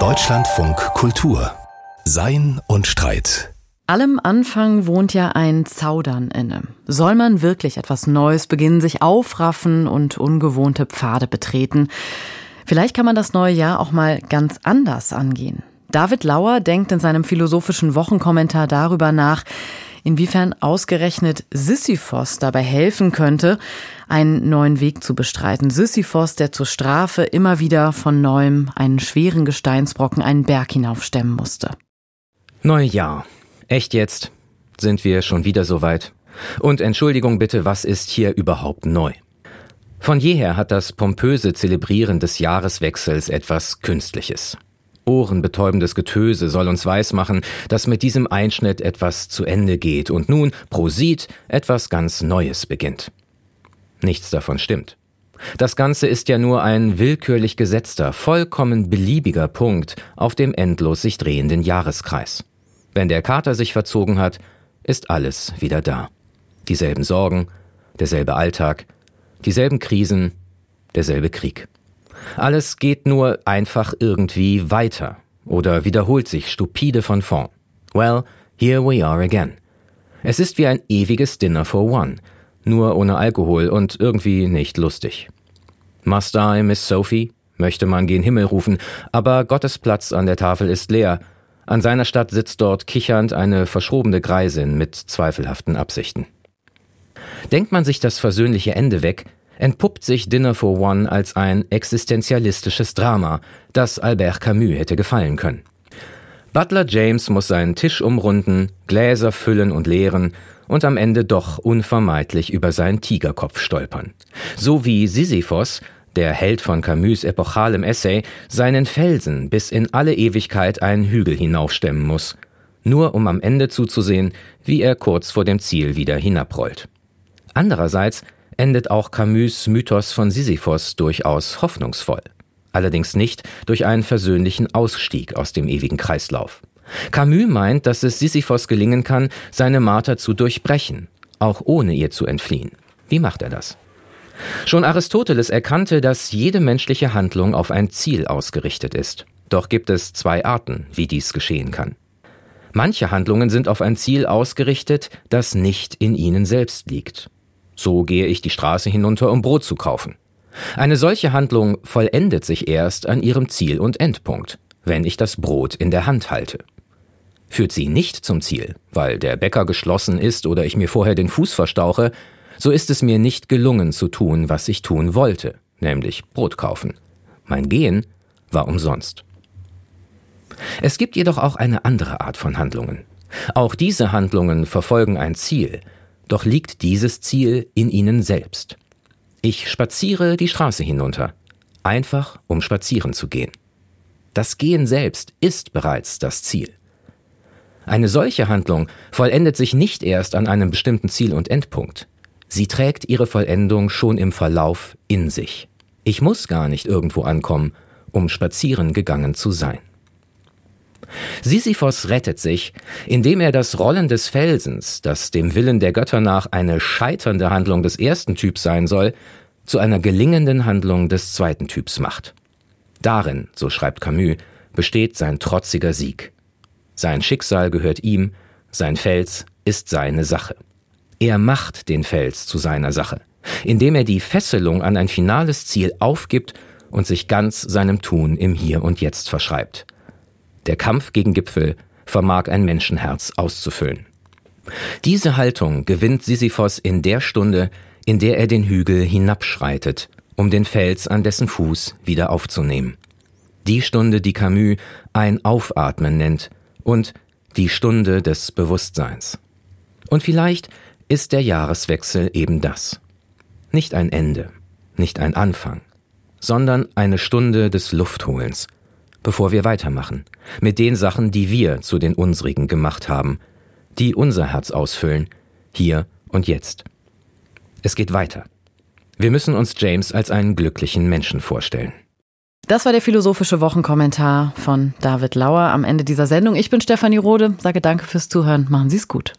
Deutschlandfunk Kultur Sein und Streit Allem Anfang wohnt ja ein Zaudern inne. Soll man wirklich etwas Neues beginnen, sich aufraffen und ungewohnte Pfade betreten? Vielleicht kann man das neue Jahr auch mal ganz anders angehen. David Lauer denkt in seinem philosophischen Wochenkommentar darüber nach, inwiefern ausgerechnet Sisyphos dabei helfen könnte, einen neuen Weg zu bestreiten. Sisyphos, der zur Strafe immer wieder von neuem einen schweren Gesteinsbrocken einen Berg hinaufstemmen musste. Neujahr. Echt jetzt? Sind wir schon wieder so weit? Und Entschuldigung bitte, was ist hier überhaupt neu? Von jeher hat das pompöse Zelebrieren des Jahreswechsels etwas Künstliches. Ohrenbetäubendes Getöse soll uns weismachen, dass mit diesem Einschnitt etwas zu Ende geht und nun, prosit, etwas ganz Neues beginnt. Nichts davon stimmt. Das Ganze ist ja nur ein willkürlich gesetzter, vollkommen beliebiger Punkt auf dem endlos sich drehenden Jahreskreis. Wenn der Kater sich verzogen hat, ist alles wieder da. Dieselben Sorgen, derselbe Alltag, dieselben Krisen, derselbe Krieg. Alles geht nur einfach irgendwie weiter oder wiederholt sich stupide von vorn. Well, here we are again. Es ist wie ein ewiges Dinner for One, nur ohne Alkohol und irgendwie nicht lustig. Must I, Miss Sophie? möchte man gen Himmel rufen, aber Gottes Platz an der Tafel ist leer, an seiner Stadt sitzt dort kichernd eine verschrobene Greisin mit zweifelhaften Absichten. Denkt man sich das versöhnliche Ende weg, entpuppt sich Dinner for One als ein existenzialistisches Drama, das Albert Camus hätte gefallen können. Butler James muss seinen Tisch umrunden, Gläser füllen und leeren und am Ende doch unvermeidlich über seinen Tigerkopf stolpern. So wie Sisyphos der Held von Camus epochalem Essay, seinen Felsen bis in alle Ewigkeit einen Hügel hinaufstemmen muss, nur um am Ende zuzusehen, wie er kurz vor dem Ziel wieder hinabrollt. Andererseits endet auch Camus Mythos von Sisyphos durchaus hoffnungsvoll. Allerdings nicht durch einen versöhnlichen Ausstieg aus dem ewigen Kreislauf. Camus meint, dass es Sisyphos gelingen kann, seine Marter zu durchbrechen, auch ohne ihr zu entfliehen. Wie macht er das? Schon Aristoteles erkannte, dass jede menschliche Handlung auf ein Ziel ausgerichtet ist. Doch gibt es zwei Arten, wie dies geschehen kann. Manche Handlungen sind auf ein Ziel ausgerichtet, das nicht in ihnen selbst liegt. So gehe ich die Straße hinunter, um Brot zu kaufen. Eine solche Handlung vollendet sich erst an ihrem Ziel und Endpunkt, wenn ich das Brot in der Hand halte. Führt sie nicht zum Ziel, weil der Bäcker geschlossen ist oder ich mir vorher den Fuß verstauche, so ist es mir nicht gelungen zu tun, was ich tun wollte, nämlich Brot kaufen. Mein Gehen war umsonst. Es gibt jedoch auch eine andere Art von Handlungen. Auch diese Handlungen verfolgen ein Ziel, doch liegt dieses Ziel in ihnen selbst. Ich spaziere die Straße hinunter, einfach um spazieren zu gehen. Das Gehen selbst ist bereits das Ziel. Eine solche Handlung vollendet sich nicht erst an einem bestimmten Ziel und Endpunkt. Sie trägt ihre Vollendung schon im Verlauf in sich. Ich muss gar nicht irgendwo ankommen, um spazieren gegangen zu sein. Sisyphos rettet sich, indem er das Rollen des Felsens, das dem Willen der Götter nach eine scheiternde Handlung des ersten Typs sein soll, zu einer gelingenden Handlung des zweiten Typs macht. Darin, so schreibt Camus, besteht sein trotziger Sieg. Sein Schicksal gehört ihm, sein Fels ist seine Sache. Er macht den Fels zu seiner Sache, indem er die Fesselung an ein finales Ziel aufgibt und sich ganz seinem Tun im Hier und Jetzt verschreibt. Der Kampf gegen Gipfel vermag ein Menschenherz auszufüllen. Diese Haltung gewinnt Sisyphos in der Stunde, in der er den Hügel hinabschreitet, um den Fels an dessen Fuß wieder aufzunehmen. Die Stunde, die Camus ein Aufatmen nennt und die Stunde des Bewusstseins. Und vielleicht ist der Jahreswechsel eben das. Nicht ein Ende, nicht ein Anfang, sondern eine Stunde des Luftholens, bevor wir weitermachen, mit den Sachen, die wir zu den unsrigen gemacht haben, die unser Herz ausfüllen, hier und jetzt. Es geht weiter. Wir müssen uns James als einen glücklichen Menschen vorstellen. Das war der philosophische Wochenkommentar von David Lauer am Ende dieser Sendung. Ich bin Stefanie Rode, sage danke fürs Zuhören. Machen Sie es gut.